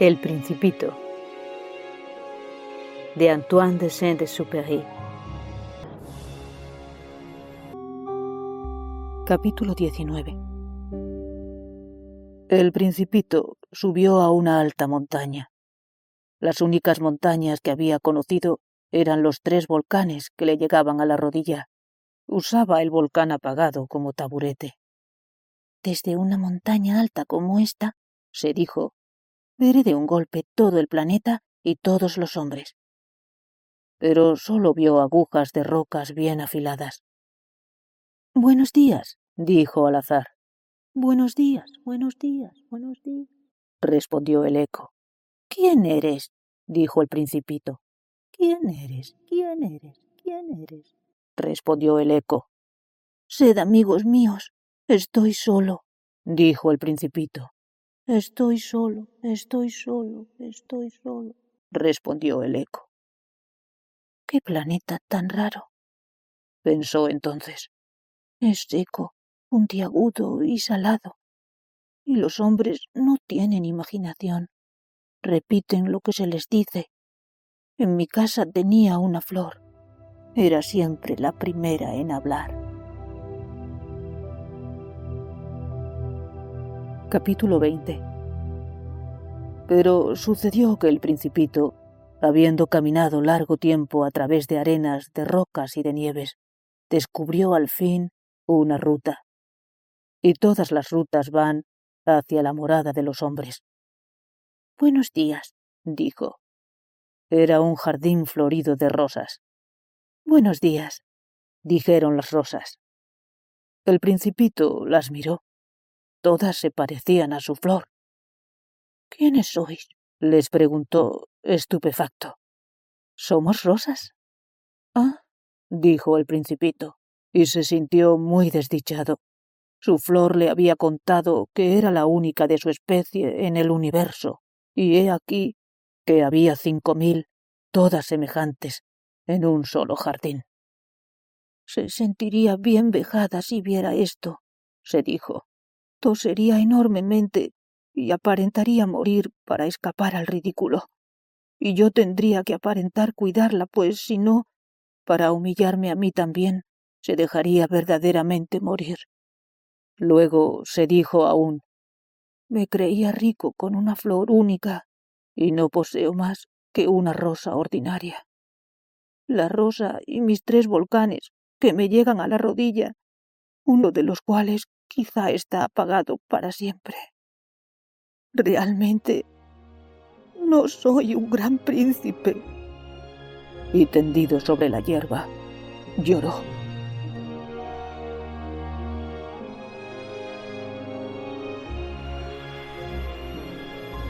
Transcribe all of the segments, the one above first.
El Principito de Antoine de Saint-Exupéry Capítulo 19 El Principito subió a una alta montaña. Las únicas montañas que había conocido eran los tres volcanes que le llegaban a la rodilla. Usaba el volcán apagado como taburete. Desde una montaña alta como esta, se dijo, veré de un golpe todo el planeta y todos los hombres. Pero solo vio agujas de rocas bien afiladas. Buenos días, dijo al azar. Buenos días, buenos días, buenos días, respondió el eco. ¿Quién eres? dijo el principito. ¿Quién eres? ¿Quién eres? ¿Quién eres? respondió el eco. Sed amigos míos, estoy solo, dijo el principito. Estoy solo, estoy solo, estoy solo, respondió el eco. ¿Qué planeta tan raro? pensó entonces. Es seco, puntiagudo y salado. Y los hombres no tienen imaginación. Repiten lo que se les dice. En mi casa tenía una flor. Era siempre la primera en hablar. Capítulo 20 Pero sucedió que el principito, habiendo caminado largo tiempo a través de arenas, de rocas y de nieves, descubrió al fin una ruta. Y todas las rutas van hacia la morada de los hombres. Buenos días, dijo. Era un jardín florido de rosas. Buenos días, dijeron las rosas. El principito las miró Todas se parecían a su flor. ¿Quiénes sois? les preguntó, estupefacto. Somos rosas. Ah, dijo el principito, y se sintió muy desdichado. Su flor le había contado que era la única de su especie en el universo, y he aquí que había cinco mil, todas semejantes, en un solo jardín. Se sentiría bien vejada si viera esto, se dijo tosería enormemente y aparentaría morir para escapar al ridículo. Y yo tendría que aparentar cuidarla, pues si no, para humillarme a mí también, se dejaría verdaderamente morir. Luego se dijo aún, me creía rico con una flor única y no poseo más que una rosa ordinaria. La rosa y mis tres volcanes, que me llegan a la rodilla, uno de los cuales quizá está apagado para siempre. Realmente no soy un gran príncipe. Y tendido sobre la hierba, lloró.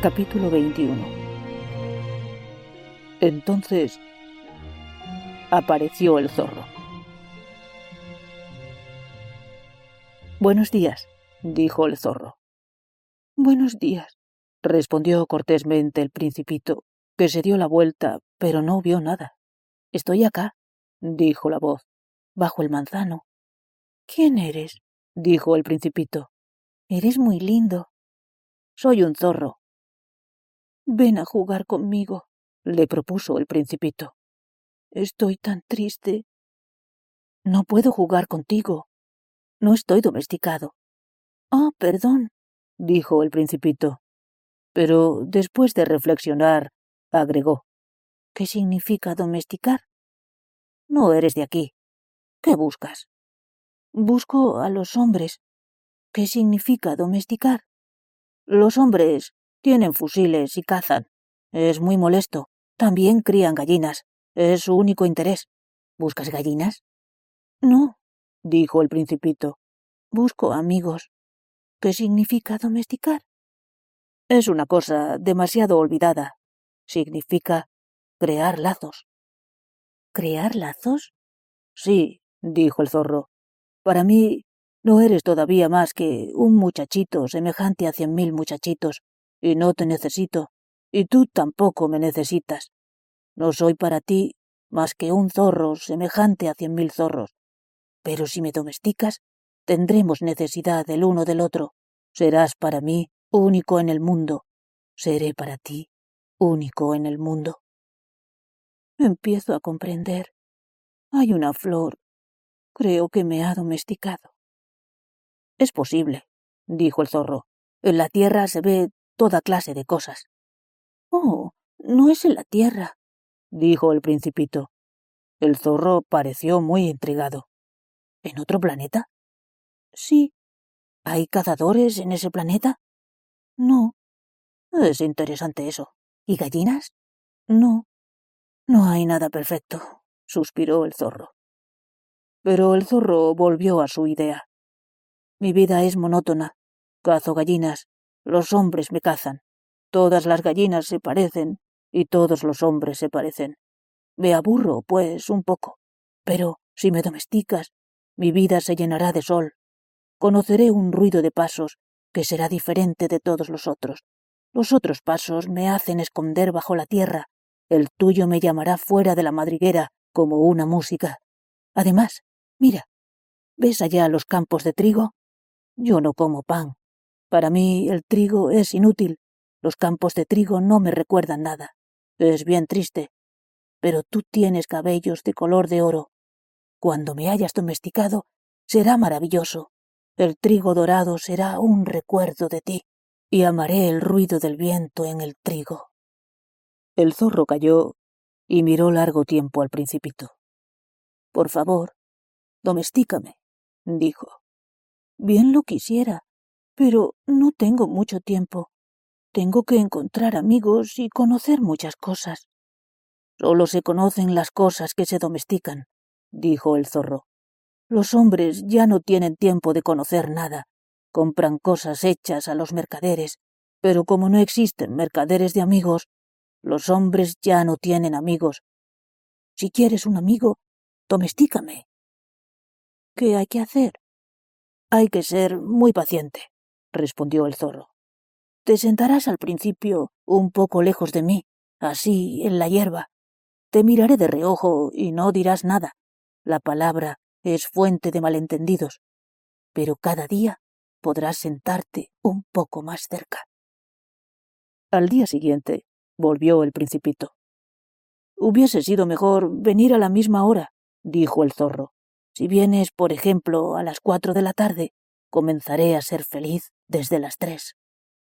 Capítulo 21 Entonces apareció el zorro. Buenos días, dijo el zorro. Buenos días, respondió cortésmente el principito, que se dio la vuelta, pero no vio nada. Estoy acá, dijo la voz, bajo el manzano. ¿Quién eres? dijo el principito. Eres muy lindo. Soy un zorro. Ven a jugar conmigo, le propuso el principito. Estoy tan triste. No puedo jugar contigo, no estoy domesticado. Ah, perdón, dijo el principito. Pero después de reflexionar, agregó. ¿Qué significa domesticar? No eres de aquí. ¿Qué buscas? Busco a los hombres. ¿Qué significa domesticar? Los hombres tienen fusiles y cazan. Es muy molesto. También crían gallinas. Es su único interés. ¿Buscas gallinas? No, dijo el principito. Busco amigos. ¿Qué significa domesticar? Es una cosa demasiado olvidada. Significa crear lazos. ¿Crear lazos? Sí, dijo el zorro. Para mí no eres todavía más que un muchachito semejante a cien mil muchachitos, y no te necesito, y tú tampoco me necesitas. No soy para ti más que un zorro semejante a cien mil zorros, pero si me domesticas, tendremos necesidad el uno del otro. Serás para mí único en el mundo. seré para ti único en el mundo. Empiezo a comprender. Hay una flor. Creo que me ha domesticado. Es posible, dijo el zorro. En la tierra se ve toda clase de cosas. Oh, no es en la tierra, dijo el principito. El zorro pareció muy intrigado. ¿En otro planeta? Sí. ¿Hay cazadores en ese planeta? No. Es interesante eso. ¿Y gallinas? No. No hay nada perfecto, suspiró el zorro. Pero el zorro volvió a su idea. Mi vida es monótona. Cazo gallinas. Los hombres me cazan. Todas las gallinas se parecen y todos los hombres se parecen. Me aburro, pues, un poco. Pero si me domesticas, mi vida se llenará de sol. Conoceré un ruido de pasos que será diferente de todos los otros. Los otros pasos me hacen esconder bajo la tierra. El tuyo me llamará fuera de la madriguera como una música. Además, mira, ¿ves allá los campos de trigo? Yo no como pan. Para mí el trigo es inútil. Los campos de trigo no me recuerdan nada. Es bien triste. Pero tú tienes cabellos de color de oro. Cuando me hayas domesticado, será maravilloso. El trigo dorado será un recuerdo de ti, y amaré el ruido del viento en el trigo. El zorro cayó y miró largo tiempo al principito. Por favor, domestícame, dijo. Bien lo quisiera, pero no tengo mucho tiempo. Tengo que encontrar amigos y conocer muchas cosas. Solo se conocen las cosas que se domestican, dijo el zorro. Los hombres ya no tienen tiempo de conocer nada. Compran cosas hechas a los mercaderes, pero como no existen mercaderes de amigos, los hombres ya no tienen amigos. Si quieres un amigo, domestícame. ¿Qué hay que hacer? Hay que ser muy paciente, respondió el zorro. Te sentarás al principio un poco lejos de mí, así, en la hierba. Te miraré de reojo y no dirás nada. La palabra es fuente de malentendidos. Pero cada día podrás sentarte un poco más cerca. Al día siguiente volvió el principito. Hubiese sido mejor venir a la misma hora, dijo el zorro. Si vienes, por ejemplo, a las cuatro de la tarde, comenzaré a ser feliz desde las tres.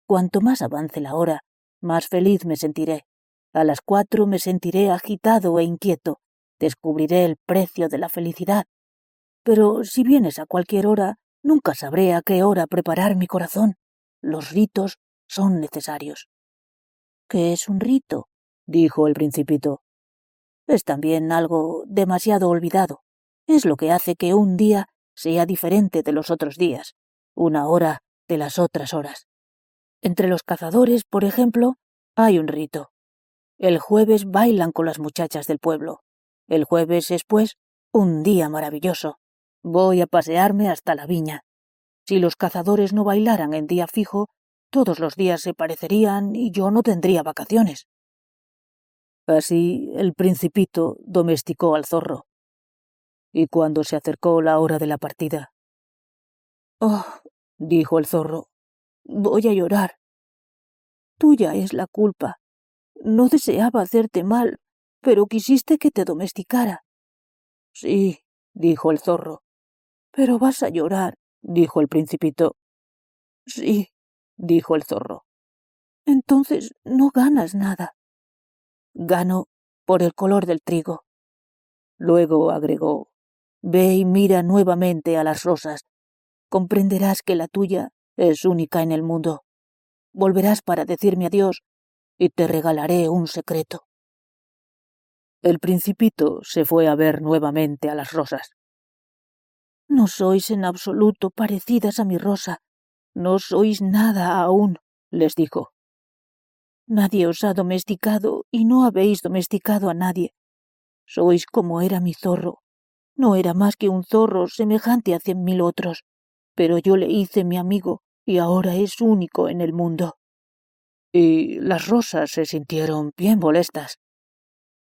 Cuanto más avance la hora, más feliz me sentiré. A las cuatro me sentiré agitado e inquieto. Descubriré el precio de la felicidad. Pero si vienes a cualquier hora, nunca sabré a qué hora preparar mi corazón. Los ritos son necesarios. ¿Qué es un rito? dijo el principito. Es también algo demasiado olvidado. Es lo que hace que un día sea diferente de los otros días, una hora de las otras horas. Entre los cazadores, por ejemplo, hay un rito. El jueves bailan con las muchachas del pueblo. El jueves es, pues, un día maravilloso. Voy a pasearme hasta la viña. Si los cazadores no bailaran en día fijo, todos los días se parecerían y yo no tendría vacaciones. Así el principito domesticó al zorro. Y cuando se acercó la hora de la partida. Oh, dijo el zorro, Voy a llorar. Tuya es la culpa. No deseaba hacerte mal, pero quisiste que te domesticara. Sí, dijo el zorro. Pero vas a llorar, dijo el principito. Sí, dijo el zorro. Entonces no ganas nada. Gano por el color del trigo. Luego agregó, Ve y mira nuevamente a las rosas. Comprenderás que la tuya es única en el mundo. Volverás para decirme adiós y te regalaré un secreto. El principito se fue a ver nuevamente a las rosas. No sois en absoluto parecidas a mi rosa. No sois nada aún, les dijo. Nadie os ha domesticado y no habéis domesticado a nadie. Sois como era mi zorro. No era más que un zorro semejante a cien mil otros, pero yo le hice mi amigo y ahora es único en el mundo. Y las rosas se sintieron bien molestas.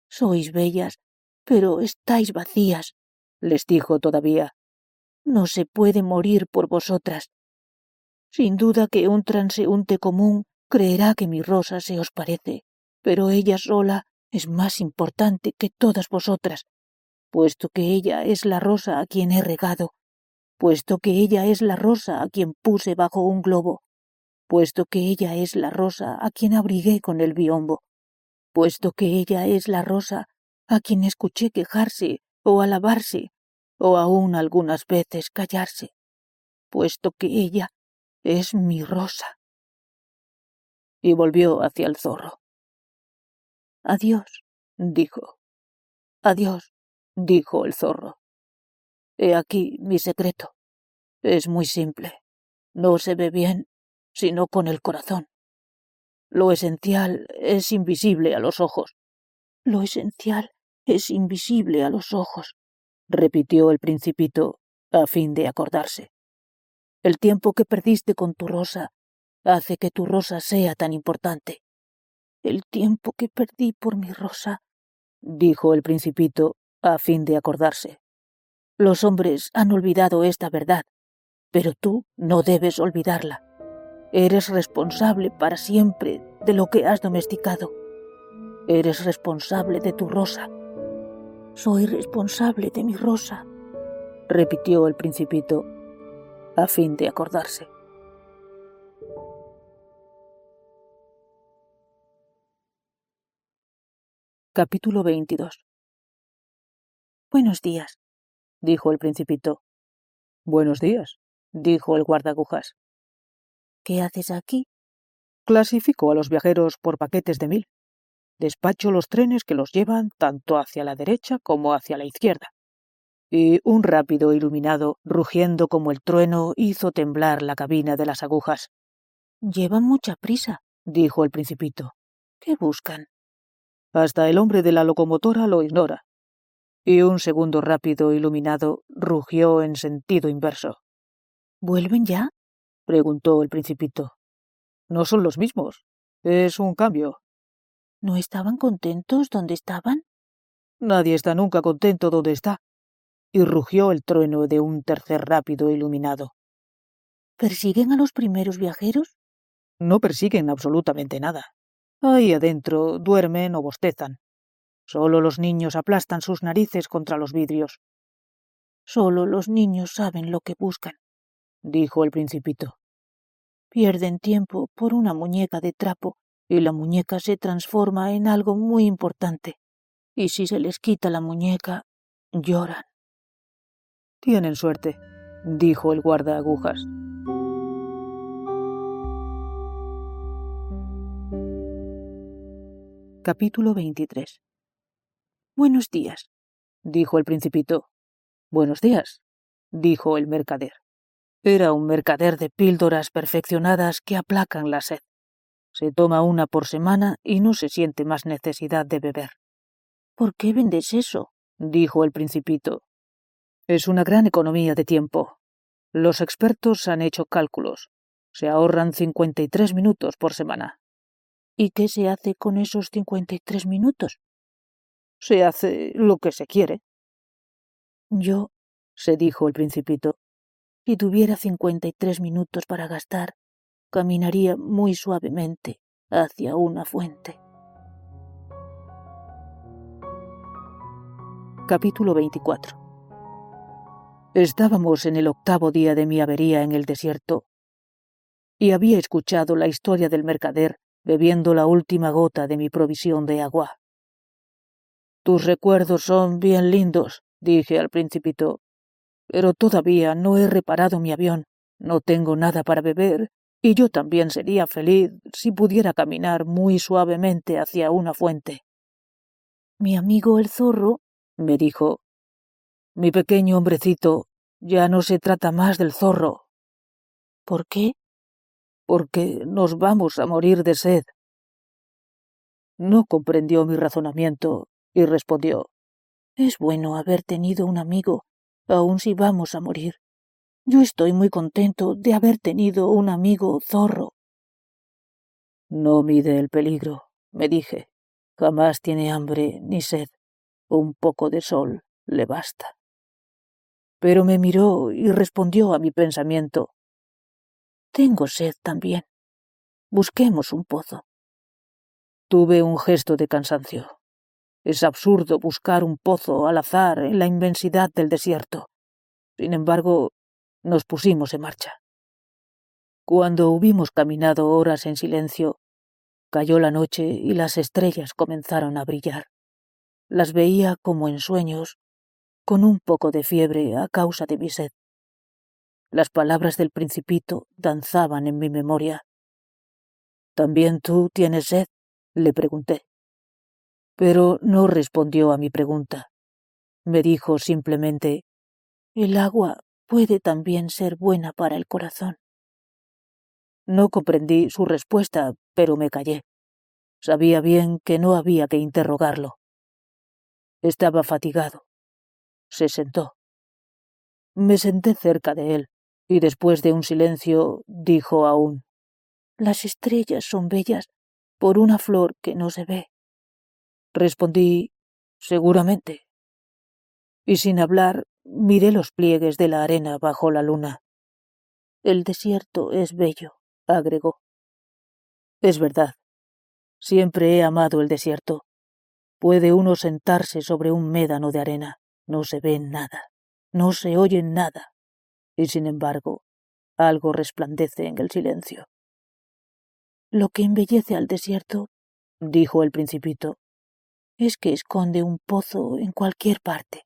Sois bellas, pero estáis vacías, les dijo todavía. No se puede morir por vosotras. Sin duda que un transeúnte común creerá que mi rosa se os parece, pero ella sola es más importante que todas vosotras, puesto que ella es la rosa a quien he regado, puesto que ella es la rosa a quien puse bajo un globo, puesto que ella es la rosa a quien abrigué con el biombo, puesto que ella es la rosa a quien escuché quejarse o alabarse, o aún algunas veces callarse, puesto que ella es mi rosa. Y volvió hacia el zorro. Adiós, dijo. Adiós, dijo el zorro. He aquí mi secreto. Es muy simple. No se ve bien, sino con el corazón. Lo esencial es invisible a los ojos. Lo esencial es invisible a los ojos, repitió el principito a fin de acordarse. El tiempo que perdiste con tu rosa hace que tu rosa sea tan importante. El tiempo que perdí por mi rosa, dijo el principito a fin de acordarse. Los hombres han olvidado esta verdad, pero tú no debes olvidarla. Eres responsable para siempre de lo que has domesticado. Eres responsable de tu rosa. Soy responsable de mi rosa, repitió el principito, a fin de acordarse. Capítulo 22 Buenos días, dijo el principito. Buenos días, dijo el guardagujas. ¿Qué haces aquí? Clasifico a los viajeros por paquetes de mil. Despacho los trenes que los llevan tanto hacia la derecha como hacia la izquierda. Y un rápido iluminado, rugiendo como el trueno, hizo temblar la cabina de las agujas. Llevan mucha prisa, dijo el principito. ¿Qué buscan? Hasta el hombre de la locomotora lo ignora, y un segundo rápido iluminado rugió en sentido inverso. ¿Vuelven ya? preguntó el principito. No son los mismos. Es un cambio. ¿No estaban contentos donde estaban? Nadie está nunca contento donde está. Y rugió el trueno de un tercer rápido iluminado. ¿Persiguen a los primeros viajeros? No persiguen absolutamente nada. Ahí adentro duermen o bostezan. Solo los niños aplastan sus narices contra los vidrios. Solo los niños saben lo que buscan, dijo el principito. Pierden tiempo por una muñeca de trapo y la muñeca se transforma en algo muy importante. Y si se les quita la muñeca, lloran. Tienen suerte, dijo el guarda agujas. Capítulo 23 Buenos días, dijo el principito. Buenos días, dijo el mercader. Era un mercader de píldoras perfeccionadas que aplacan la sed. Se toma una por semana y no se siente más necesidad de beber. ¿Por qué vendes eso? dijo el principito. Es una gran economía de tiempo. Los expertos han hecho cálculos. Se ahorran cincuenta y tres minutos por semana. ¿Y qué se hace con esos cincuenta y tres minutos? Se hace lo que se quiere. Yo, se dijo el principito, si tuviera cincuenta y tres minutos para gastar, caminaría muy suavemente hacia una fuente. Capítulo 24 Estábamos en el octavo día de mi avería en el desierto y había escuchado la historia del mercader bebiendo la última gota de mi provisión de agua. Tus recuerdos son bien lindos, dije al principito, pero todavía no he reparado mi avión, no tengo nada para beber, y yo también sería feliz si pudiera caminar muy suavemente hacia una fuente. Mi amigo el zorro, me dijo, mi pequeño hombrecito, ya no se trata más del zorro. ¿Por qué? Porque nos vamos a morir de sed. No comprendió mi razonamiento y respondió Es bueno haber tenido un amigo, aun si vamos a morir. Yo estoy muy contento de haber tenido un amigo zorro. No mide el peligro, me dije. Jamás tiene hambre ni sed. Un poco de sol le basta. Pero me miró y respondió a mi pensamiento. Tengo sed también. Busquemos un pozo. Tuve un gesto de cansancio. Es absurdo buscar un pozo al azar en la inmensidad del desierto. Sin embargo, nos pusimos en marcha. Cuando hubimos caminado horas en silencio, cayó la noche y las estrellas comenzaron a brillar. Las veía como en sueños, con un poco de fiebre a causa de mi sed. Las palabras del principito danzaban en mi memoria. ¿También tú tienes sed? le pregunté. Pero no respondió a mi pregunta. Me dijo simplemente, el agua puede también ser buena para el corazón. No comprendí su respuesta, pero me callé. Sabía bien que no había que interrogarlo. Estaba fatigado. Se sentó. Me senté cerca de él, y después de un silencio dijo aún Las estrellas son bellas por una flor que no se ve. Respondí Seguramente. Y sin hablar, miré los pliegues de la arena bajo la luna. El desierto es bello, agregó. Es verdad. Siempre he amado el desierto. Puede uno sentarse sobre un médano de arena, no se ve nada, no se oye nada, y sin embargo, algo resplandece en el silencio. Lo que embellece al desierto, dijo el principito, es que esconde un pozo en cualquier parte.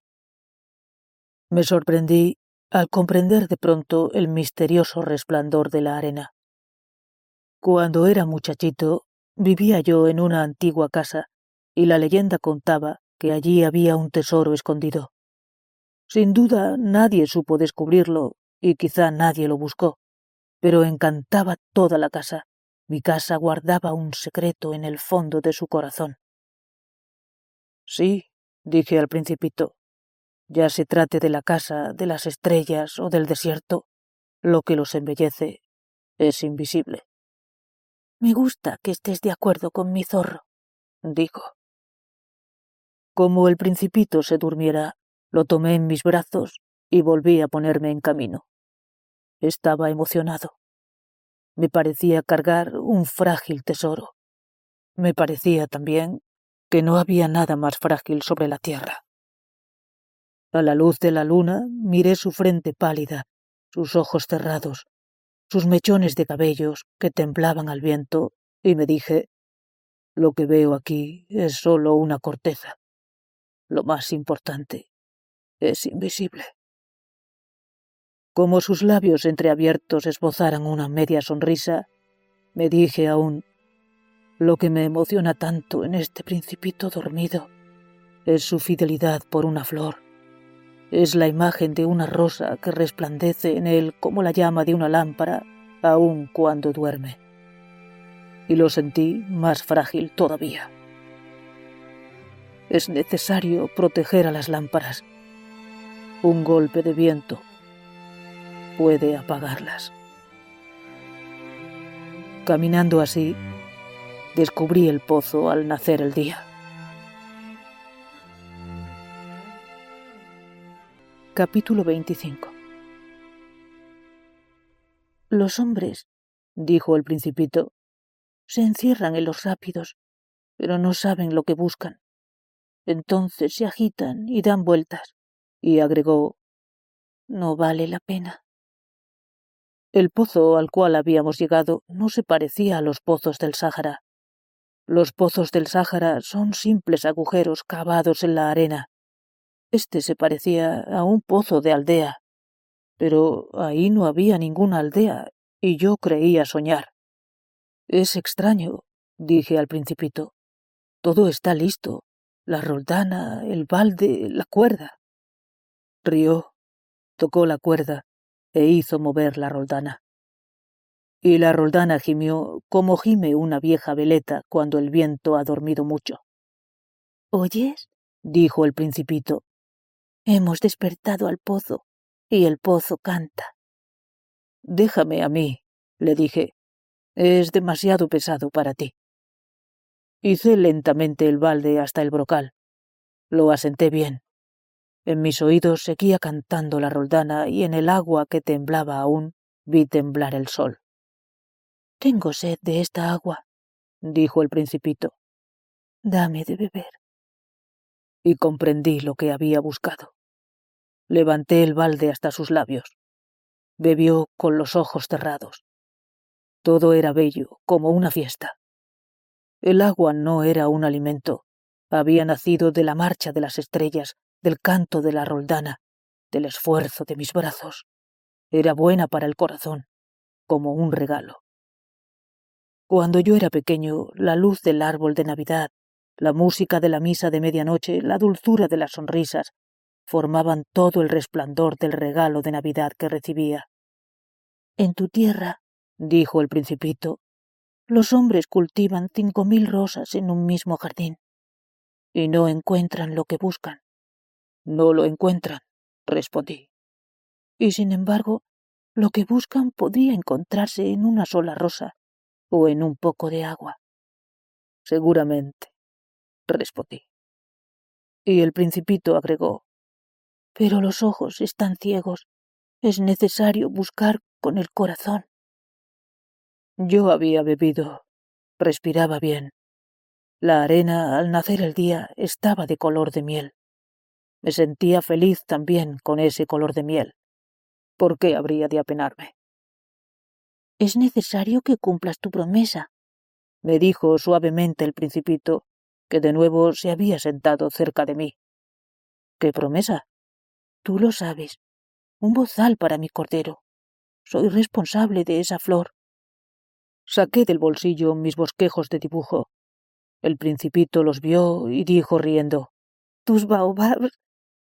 Me sorprendí al comprender de pronto el misterioso resplandor de la arena. Cuando era muchachito, vivía yo en una antigua casa y la leyenda contaba que allí había un tesoro escondido. Sin duda nadie supo descubrirlo y quizá nadie lo buscó, pero encantaba toda la casa mi casa guardaba un secreto en el fondo de su corazón. Sí, dije al principito, ya se trate de la casa, de las estrellas o del desierto, lo que los embellece es invisible. Me gusta que estés de acuerdo con mi zorro, dijo. Como el principito se durmiera, lo tomé en mis brazos y volví a ponerme en camino. Estaba emocionado. Me parecía cargar un frágil tesoro. Me parecía también que no había nada más frágil sobre la tierra. A la luz de la luna miré su frente pálida, sus ojos cerrados, sus mechones de cabellos que temblaban al viento, y me dije, lo que veo aquí es solo una corteza. Lo más importante es invisible. Como sus labios entreabiertos esbozaran una media sonrisa, me dije aún, lo que me emociona tanto en este principito dormido es su fidelidad por una flor. Es la imagen de una rosa que resplandece en él como la llama de una lámpara, aun cuando duerme. Y lo sentí más frágil todavía. Es necesario proteger a las lámparas. Un golpe de viento, puede apagarlas. Caminando así, descubrí el pozo al nacer el día. Capítulo 25 Los hombres, dijo el principito, se encierran en los rápidos, pero no saben lo que buscan. Entonces se agitan y dan vueltas, y agregó, no vale la pena. El pozo al cual habíamos llegado no se parecía a los pozos del Sáhara. Los pozos del Sáhara son simples agujeros cavados en la arena. Este se parecía a un pozo de aldea, pero ahí no había ninguna aldea, y yo creía soñar. Es extraño, dije al principito. Todo está listo. La roldana, el balde, la cuerda. Rió, tocó la cuerda e hizo mover la roldana. Y la roldana gimió como gime una vieja veleta cuando el viento ha dormido mucho. ¿Oyes? dijo el principito. Hemos despertado al pozo, y el pozo canta. Déjame a mí, le dije. Es demasiado pesado para ti. Hice lentamente el balde hasta el brocal. Lo asenté bien. En mis oídos seguía cantando la roldana y en el agua que temblaba aún vi temblar el sol. Tengo sed de esta agua, dijo el principito. Dame de beber. Y comprendí lo que había buscado. Levanté el balde hasta sus labios. Bebió con los ojos cerrados. Todo era bello, como una fiesta. El agua no era un alimento, había nacido de la marcha de las estrellas, del canto de la roldana, del esfuerzo de mis brazos. Era buena para el corazón, como un regalo. Cuando yo era pequeño, la luz del árbol de Navidad, la música de la misa de medianoche, la dulzura de las sonrisas, formaban todo el resplandor del regalo de Navidad que recibía. En tu tierra, dijo el principito, los hombres cultivan cinco mil rosas en un mismo jardín y no encuentran lo que buscan. No lo encuentran, respondí. Y sin embargo, lo que buscan podría encontrarse en una sola rosa o en un poco de agua. Seguramente, respondí. Y el principito agregó, pero los ojos están ciegos. Es necesario buscar con el corazón. Yo había bebido, respiraba bien. La arena, al nacer el día, estaba de color de miel. Me sentía feliz también con ese color de miel. ¿Por qué habría de apenarme? Es necesario que cumplas tu promesa, me dijo suavemente el principito, que de nuevo se había sentado cerca de mí. ¿Qué promesa? Tú lo sabes. Un bozal para mi cordero. Soy responsable de esa flor. Saqué del bolsillo mis bosquejos de dibujo. El principito los vio y dijo riendo. Tus baobabs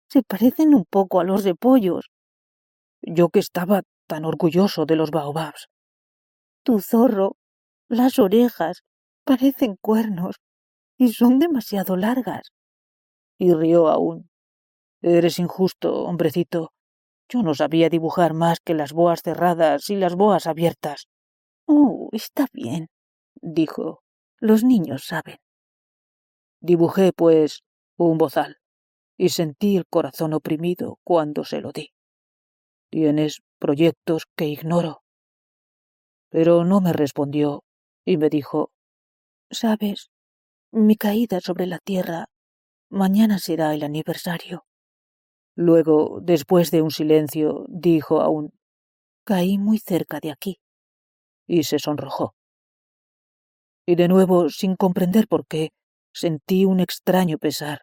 se parecen un poco a los repollos. Yo que estaba tan orgulloso de los baobabs. Tu zorro, las orejas, parecen cuernos y son demasiado largas. Y rió aún. Eres injusto, hombrecito. Yo no sabía dibujar más que las boas cerradas y las boas abiertas. Oh, está bien, dijo. Los niños saben. Dibujé, pues, un bozal, y sentí el corazón oprimido cuando se lo di. Tienes proyectos que ignoro. Pero no me respondió y me dijo, Sabes, mi caída sobre la tierra, mañana será el aniversario. Luego, después de un silencio, dijo aún, Caí muy cerca de aquí y se sonrojó. Y de nuevo, sin comprender por qué, sentí un extraño pesar.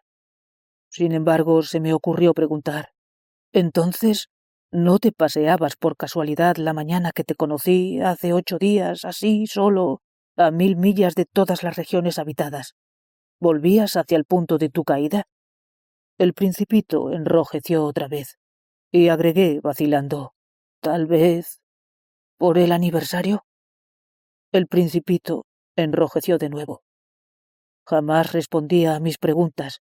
Sin embargo, se me ocurrió preguntar, Entonces, ¿no te paseabas por casualidad la mañana que te conocí hace ocho días, así, solo, a mil millas de todas las regiones habitadas? ¿Volvías hacia el punto de tu caída? El principito enrojeció otra vez, y agregué, vacilando, Tal vez. ¿Por el aniversario? El principito enrojeció de nuevo. Jamás respondía a mis preguntas,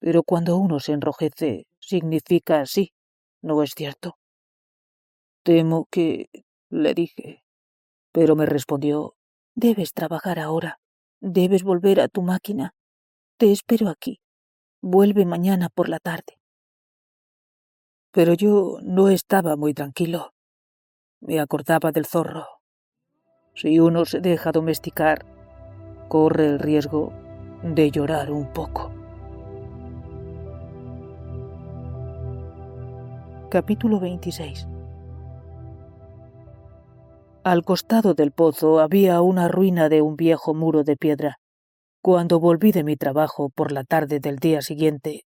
pero cuando uno se enrojece significa sí, ¿no es cierto? Temo que... le dije. Pero me respondió, debes trabajar ahora, debes volver a tu máquina. Te espero aquí. Vuelve mañana por la tarde. Pero yo no estaba muy tranquilo. Me acordaba del zorro, si uno se deja domesticar, corre el riesgo de llorar un poco. Capítulo 26 Al costado del pozo había una ruina de un viejo muro de piedra. Cuando volví de mi trabajo por la tarde del día siguiente,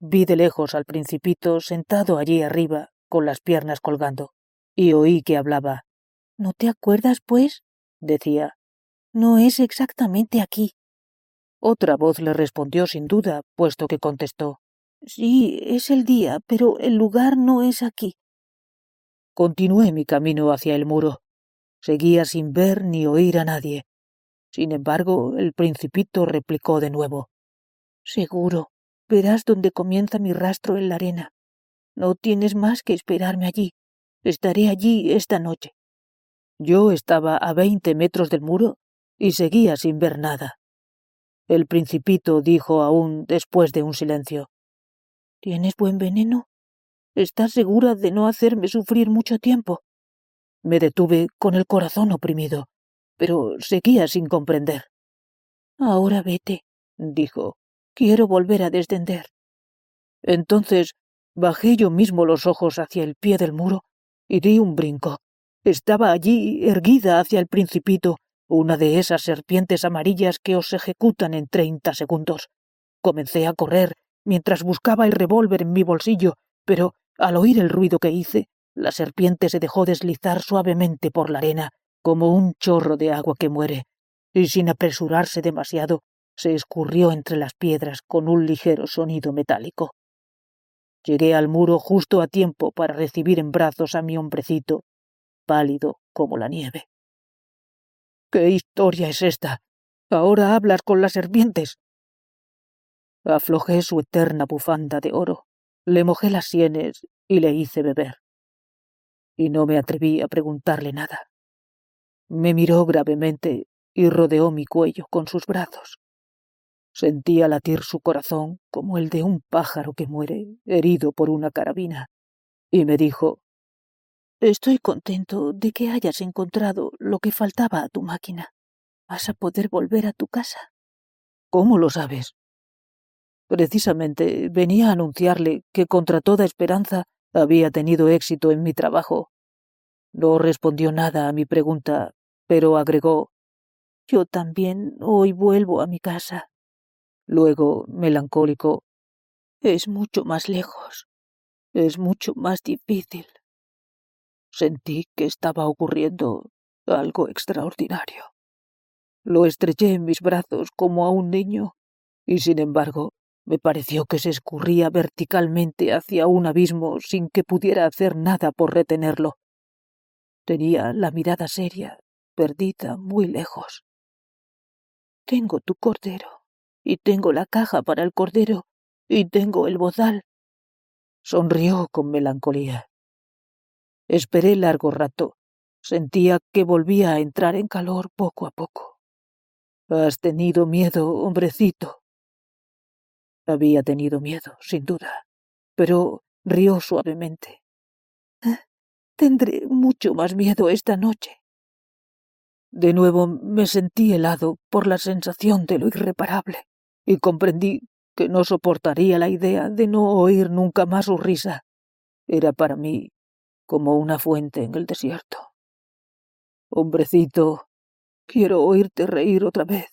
vi de lejos al principito sentado allí arriba, con las piernas colgando, y oí que hablaba. ¿No te acuerdas, pues? decía. No es exactamente aquí. Otra voz le respondió sin duda, puesto que contestó. Sí, es el día, pero el lugar no es aquí. Continué mi camino hacia el muro. Seguía sin ver ni oír a nadie. Sin embargo, el principito replicó de nuevo. Seguro, verás dónde comienza mi rastro en la arena. No tienes más que esperarme allí. Estaré allí esta noche. Yo estaba a veinte metros del muro y seguía sin ver nada. El principito dijo aún después de un silencio. ¿Tienes buen veneno? ¿Estás segura de no hacerme sufrir mucho tiempo? Me detuve con el corazón oprimido. pero seguía sin comprender. Ahora vete, dijo. Quiero volver a descender. Entonces bajé yo mismo los ojos hacia el pie del muro y di un brinco. Estaba allí, erguida hacia el principito, una de esas serpientes amarillas que os ejecutan en treinta segundos. Comencé a correr mientras buscaba el revólver en mi bolsillo, pero al oír el ruido que hice, la serpiente se dejó deslizar suavemente por la arena, como un chorro de agua que muere, y sin apresurarse demasiado, se escurrió entre las piedras con un ligero sonido metálico. Llegué al muro justo a tiempo para recibir en brazos a mi hombrecito, pálido como la nieve. ¿Qué historia es esta? Ahora hablas con las serpientes. Aflojé su eterna bufanda de oro, le mojé las sienes y le hice beber. Y no me atreví a preguntarle nada. Me miró gravemente y rodeó mi cuello con sus brazos. Sentía latir su corazón como el de un pájaro que muere herido por una carabina, y me dijo Estoy contento de que hayas encontrado lo que faltaba a tu máquina. Vas a poder volver a tu casa. ¿Cómo lo sabes? Precisamente venía a anunciarle que contra toda esperanza había tenido éxito en mi trabajo. No respondió nada a mi pregunta, pero agregó Yo también hoy vuelvo a mi casa. Luego, melancólico, es mucho más lejos. Es mucho más difícil. Sentí que estaba ocurriendo algo extraordinario. Lo estreché en mis brazos como a un niño, y sin embargo me pareció que se escurría verticalmente hacia un abismo sin que pudiera hacer nada por retenerlo. Tenía la mirada seria, perdida muy lejos. Tengo tu cordero, y tengo la caja para el cordero, y tengo el bozal. Sonrió con melancolía. Esperé largo rato. Sentía que volvía a entrar en calor poco a poco. Has tenido miedo, hombrecito, había tenido miedo, sin duda, pero rió suavemente. Ah, tendré mucho más miedo esta noche. De nuevo me sentí helado por la sensación de lo irreparable y comprendí que no soportaría la idea de no oír nunca más su risa. Era para mí como una fuente en el desierto. Hombrecito, quiero oírte reír otra vez.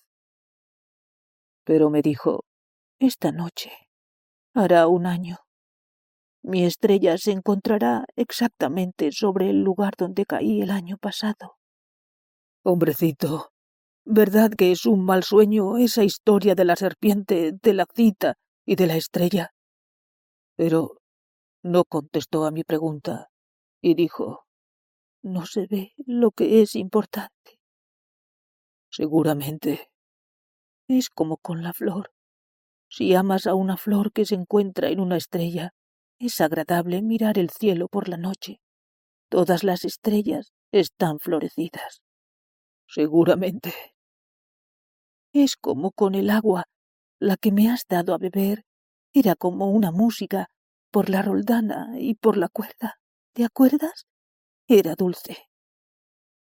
Pero me dijo, esta noche hará un año. Mi estrella se encontrará exactamente sobre el lugar donde caí el año pasado. Hombrecito, ¿verdad que es un mal sueño esa historia de la serpiente, de la cita y de la estrella? Pero no contestó a mi pregunta y dijo, no se ve lo que es importante. Seguramente. Es como con la flor. Si amas a una flor que se encuentra en una estrella, es agradable mirar el cielo por la noche. Todas las estrellas están florecidas. Seguramente. Es como con el agua, la que me has dado a beber, era como una música por la roldana y por la cuerda. ¿Te acuerdas? Era dulce.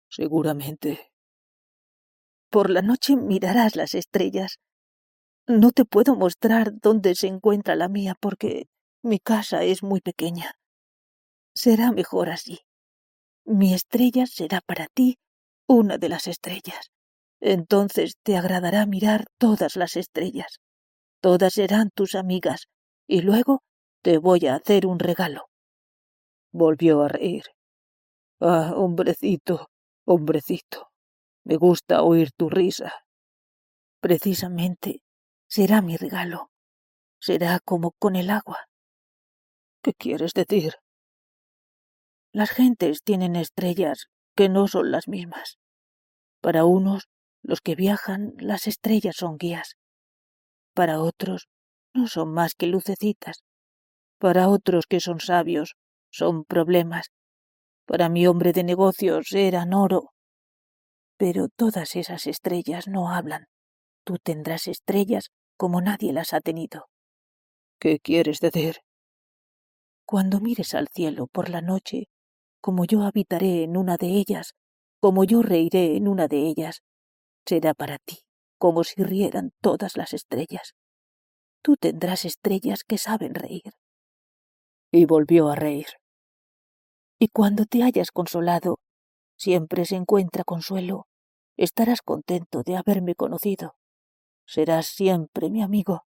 Seguramente. Por la noche mirarás las estrellas no te puedo mostrar dónde se encuentra la mía porque mi casa es muy pequeña. Será mejor así. Mi estrella será para ti una de las estrellas. Entonces te agradará mirar todas las estrellas. Todas serán tus amigas, y luego te voy a hacer un regalo. Volvió a reír. Ah, hombrecito, hombrecito, me gusta oír tu risa. Precisamente será mi regalo. Será como con el agua. ¿Qué quieres decir? Las gentes tienen estrellas que no son las mismas. Para unos, los que viajan, las estrellas son guías. Para otros, no son más que lucecitas. Para otros que son sabios, son problemas. Para mi hombre de negocios eran oro. Pero todas esas estrellas no hablan. Tú tendrás estrellas como nadie las ha tenido. ¿Qué quieres decir? Cuando mires al cielo por la noche, como yo habitaré en una de ellas, como yo reiré en una de ellas, será para ti como si rieran todas las estrellas. Tú tendrás estrellas que saben reír. Y volvió a reír. Y cuando te hayas consolado, siempre se encuentra consuelo, estarás contento de haberme conocido. Serás siempre mi amigo.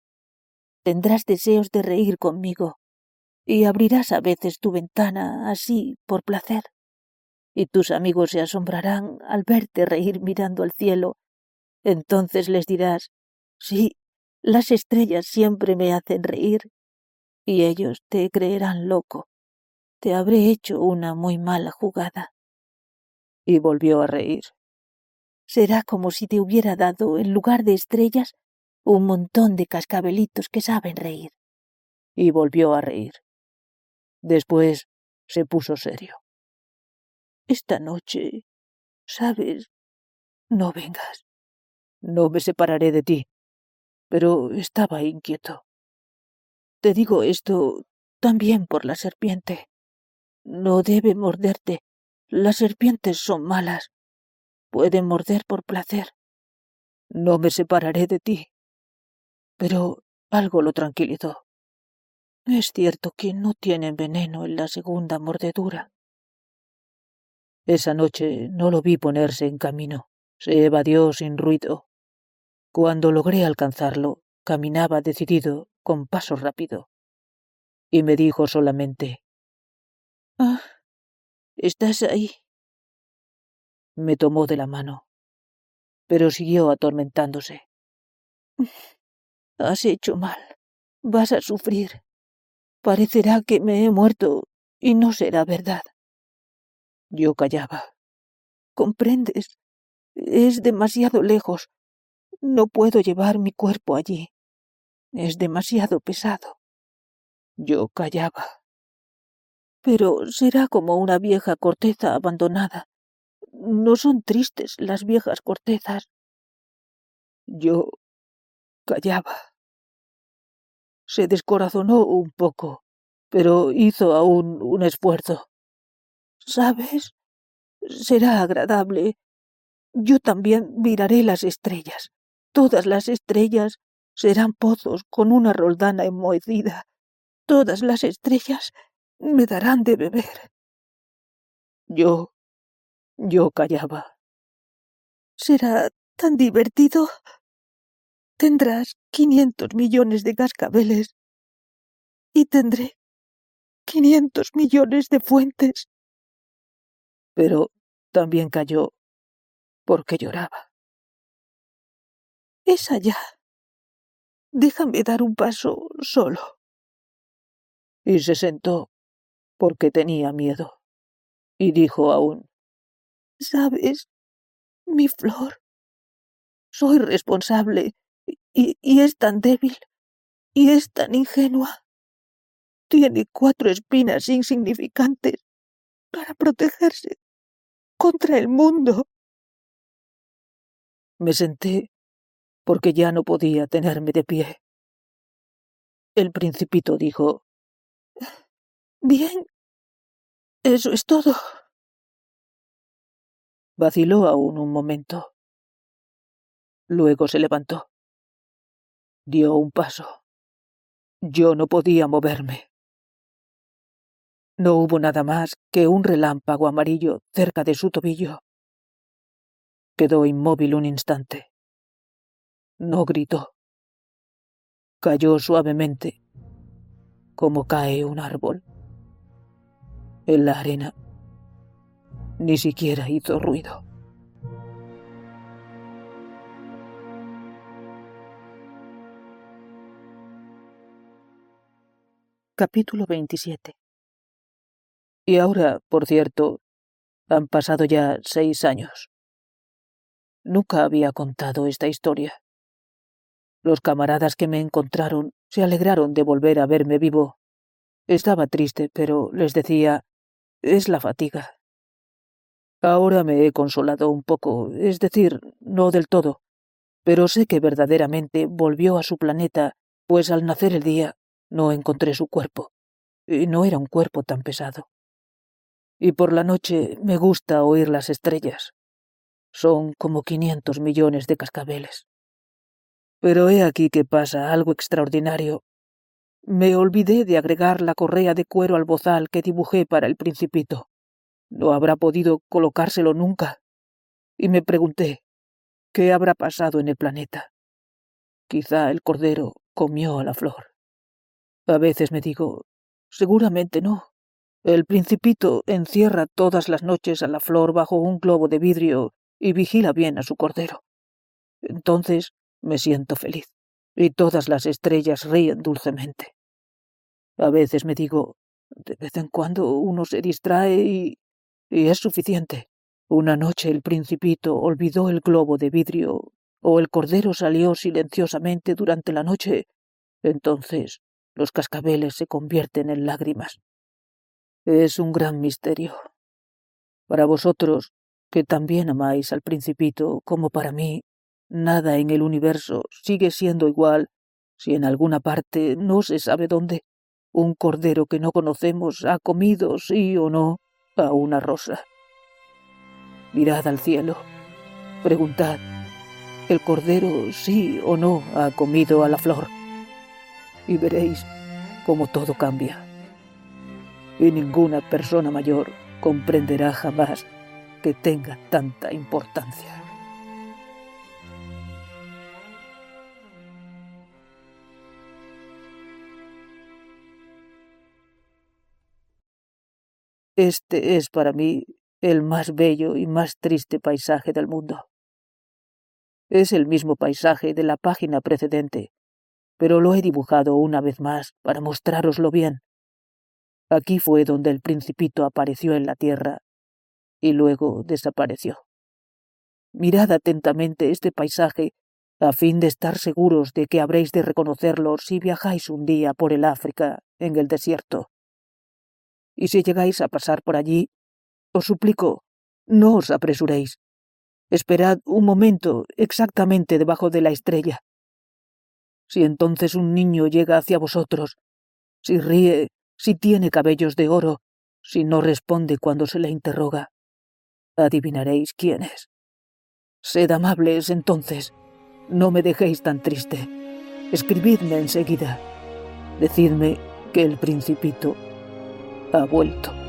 Tendrás deseos de reír conmigo, y abrirás a veces tu ventana así por placer. Y tus amigos se asombrarán al verte reír mirando al cielo. Entonces les dirás, sí, las estrellas siempre me hacen reír. Y ellos te creerán loco. Te habré hecho una muy mala jugada. Y volvió a reír. Será como si te hubiera dado, en lugar de estrellas, un montón de cascabelitos que saben reír. Y volvió a reír. Después se puso serio. Esta noche, sabes, no vengas. No me separaré de ti, pero estaba inquieto. Te digo esto también por la serpiente. No debe morderte. Las serpientes son malas. Pueden morder por placer. No me separaré de ti. Pero algo lo tranquilizó. Es cierto que no tienen veneno en la segunda mordedura. Esa noche no lo vi ponerse en camino. Se evadió sin ruido. Cuando logré alcanzarlo, caminaba decidido, con paso rápido. Y me dijo solamente Ah, estás ahí. Me tomó de la mano, pero siguió atormentándose. Has hecho mal. Vas a sufrir. Parecerá que me he muerto y no será verdad. Yo callaba. ¿Comprendes? Es demasiado lejos. No puedo llevar mi cuerpo allí. Es demasiado pesado. Yo callaba. Pero será como una vieja corteza abandonada. No son tristes las viejas cortezas. Yo callaba. Se descorazonó un poco, pero hizo aún un esfuerzo. ¿Sabes? Será agradable. Yo también miraré las estrellas. Todas las estrellas serán pozos con una roldana enmohecida. Todas las estrellas me darán de beber. Yo. Yo callaba. Será tan divertido. Tendrás quinientos millones de cascabeles y tendré quinientos millones de fuentes. Pero también cayó porque lloraba. Es allá. Déjame dar un paso solo. Y se sentó porque tenía miedo. Y dijo aún, ¿Sabes, mi flor? Soy responsable y, es tan débil, y es tan ingenua. Tiene cuatro espinas insignificantes para protegerse contra el mundo. Me senté porque ya no podía tenerme de pie. El principito dijo, Bien, eso es todo. Vaciló aún un momento. Luego se levantó. Dio un paso. Yo no podía moverme. No hubo nada más que un relámpago amarillo cerca de su tobillo. Quedó inmóvil un instante. No gritó. Cayó suavemente, como cae un árbol. En la arena. Ni siquiera hizo ruido. Capítulo 27 Y ahora, por cierto, han pasado ya seis años. Nunca había contado esta historia. Los camaradas que me encontraron se alegraron de volver a verme vivo. Estaba triste, pero les decía, es la fatiga. Ahora me he consolado un poco, es decir, no del todo, pero sé que verdaderamente volvió a su planeta, pues al nacer el día no encontré su cuerpo, y no era un cuerpo tan pesado. Y por la noche me gusta oír las estrellas, Son como 500 millones de cascabeles. Pero he aquí que pasa algo extraordinario. Me olvidé de agregar la correa de cuero al bozal que dibujé para el principito. No habrá podido colocárselo nunca. Y me pregunté, ¿qué habrá pasado en el planeta? Quizá el cordero comió a la flor. A veces me digo, seguramente no. El principito encierra todas las noches a la flor bajo un globo de vidrio y vigila bien a su cordero. Entonces me siento feliz, y todas las estrellas ríen dulcemente. A veces me digo, de vez en cuando uno se distrae y... y es suficiente. Una noche el principito olvidó el globo de vidrio, o el cordero salió silenciosamente durante la noche. Entonces los cascabeles se convierten en lágrimas. Es un gran misterio. Para vosotros, que también amáis al principito como para mí, Nada en el universo sigue siendo igual si en alguna parte, no se sabe dónde, un cordero que no conocemos ha comido, sí o no, a una rosa. Mirad al cielo, preguntad, ¿el cordero sí o no ha comido a la flor? Y veréis cómo todo cambia. Y ninguna persona mayor comprenderá jamás que tenga tanta importancia. Este es para mí el más bello y más triste paisaje del mundo. Es el mismo paisaje de la página precedente, pero lo he dibujado una vez más para mostrároslo bien. Aquí fue donde el principito apareció en la tierra y luego desapareció. Mirad atentamente este paisaje a fin de estar seguros de que habréis de reconocerlo si viajáis un día por el África en el desierto y si llegáis a pasar por allí, os suplico, no os apresuréis. Esperad un momento exactamente debajo de la estrella. Si entonces un niño llega hacia vosotros, si ríe, si tiene cabellos de oro, si no responde cuando se le interroga, adivinaréis quién es. Sed amables entonces, no me dejéis tan triste. Escribidme enseguida. Decidme que el principito vuelto.